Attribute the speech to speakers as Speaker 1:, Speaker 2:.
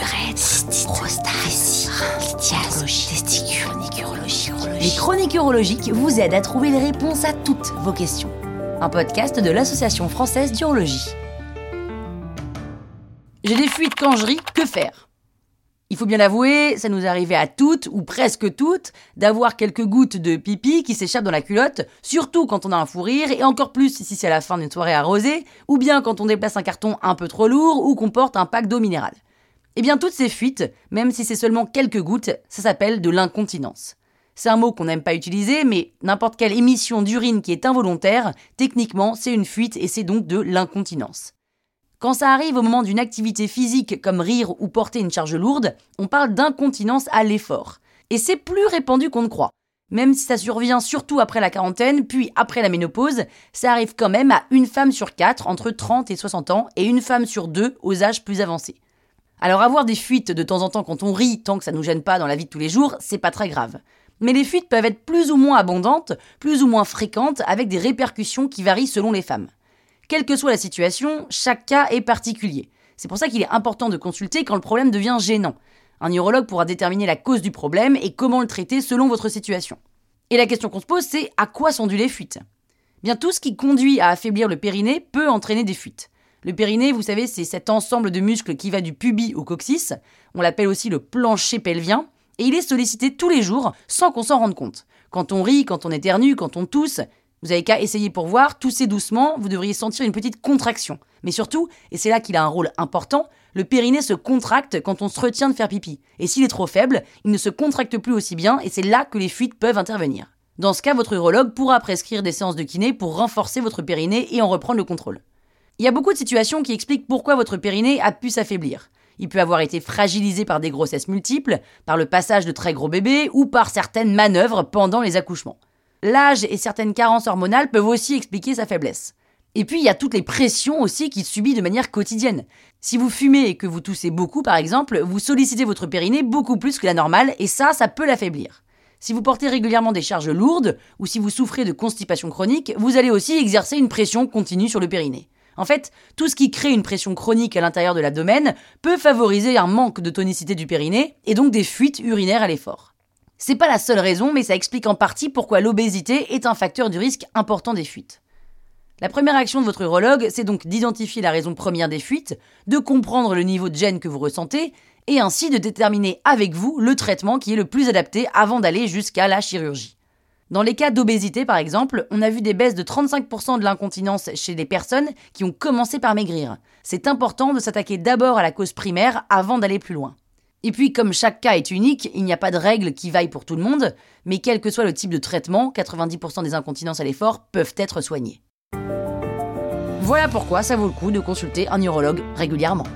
Speaker 1: urètre, prostate, testicules,
Speaker 2: Les chroniques urologiques vous aident à trouver les réponses à toutes vos questions. Un podcast de l'Association française d'urologie. J'ai des fuites quand je ris, que faire? Il faut bien l'avouer, ça nous arrivait à toutes, ou presque toutes, d'avoir quelques gouttes de pipi qui s'échappent dans la culotte, surtout quand on a un fou rire, et encore plus si c'est à la fin d'une soirée arrosée, ou bien quand on déplace un carton un peu trop lourd, ou qu'on porte un pack d'eau minérale. Eh bien, toutes ces fuites, même si c'est seulement quelques gouttes, ça s'appelle de l'incontinence. C'est un mot qu'on n'aime pas utiliser, mais n'importe quelle émission d'urine qui est involontaire, techniquement, c'est une fuite et c'est donc de l'incontinence. Quand ça arrive au moment d'une activité physique comme rire ou porter une charge lourde, on parle d'incontinence à l'effort. Et c'est plus répandu qu'on ne croit. Même si ça survient surtout après la quarantaine, puis après la ménopause, ça arrive quand même à une femme sur quatre entre 30 et 60 ans et une femme sur deux aux âges plus avancés. Alors avoir des fuites de temps en temps quand on rit, tant que ça nous gêne pas dans la vie de tous les jours, c'est pas très grave. Mais les fuites peuvent être plus ou moins abondantes, plus ou moins fréquentes, avec des répercussions qui varient selon les femmes. Quelle que soit la situation, chaque cas est particulier. C'est pour ça qu'il est important de consulter quand le problème devient gênant. Un urologue pourra déterminer la cause du problème et comment le traiter selon votre situation. Et la question qu'on se pose, c'est à quoi sont dues les fuites? Bien, tout ce qui conduit à affaiblir le périnée peut entraîner des fuites. Le périnée, vous savez, c'est cet ensemble de muscles qui va du pubis au coccyx. On l'appelle aussi le plancher pelvien. Et il est sollicité tous les jours sans qu'on s'en rende compte. Quand on rit, quand on éternue, quand on tousse, vous avez qu'à essayer pour voir, tousser doucement, vous devriez sentir une petite contraction. Mais surtout, et c'est là qu'il a un rôle important, le périnée se contracte quand on se retient de faire pipi. Et s'il est trop faible, il ne se contracte plus aussi bien et c'est là que les fuites peuvent intervenir. Dans ce cas, votre urologue pourra prescrire des séances de kiné pour renforcer votre périnée et en reprendre le contrôle. Il y a beaucoup de situations qui expliquent pourquoi votre périnée a pu s'affaiblir. Il peut avoir été fragilisé par des grossesses multiples, par le passage de très gros bébés ou par certaines manœuvres pendant les accouchements. L'âge et certaines carences hormonales peuvent aussi expliquer sa faiblesse. Et puis il y a toutes les pressions aussi qu'il subit de manière quotidienne. Si vous fumez et que vous toussez beaucoup par exemple, vous sollicitez votre périnée beaucoup plus que la normale et ça, ça peut l'affaiblir. Si vous portez régulièrement des charges lourdes ou si vous souffrez de constipation chronique, vous allez aussi exercer une pression continue sur le périnée. En fait, tout ce qui crée une pression chronique à l'intérieur de l'abdomen peut favoriser un manque de tonicité du périnée et donc des fuites urinaires à l'effort. C'est pas la seule raison, mais ça explique en partie pourquoi l'obésité est un facteur du risque important des fuites. La première action de votre urologue, c'est donc d'identifier la raison première des fuites, de comprendre le niveau de gêne que vous ressentez, et ainsi de déterminer avec vous le traitement qui est le plus adapté avant d'aller jusqu'à la chirurgie. Dans les cas d'obésité, par exemple, on a vu des baisses de 35% de l'incontinence chez des personnes qui ont commencé par maigrir. C'est important de s'attaquer d'abord à la cause primaire avant d'aller plus loin. Et puis, comme chaque cas est unique, il n'y a pas de règle qui vaille pour tout le monde, mais quel que soit le type de traitement, 90% des incontinences à l'effort peuvent être soignées. Voilà pourquoi ça vaut le coup de consulter un urologue régulièrement.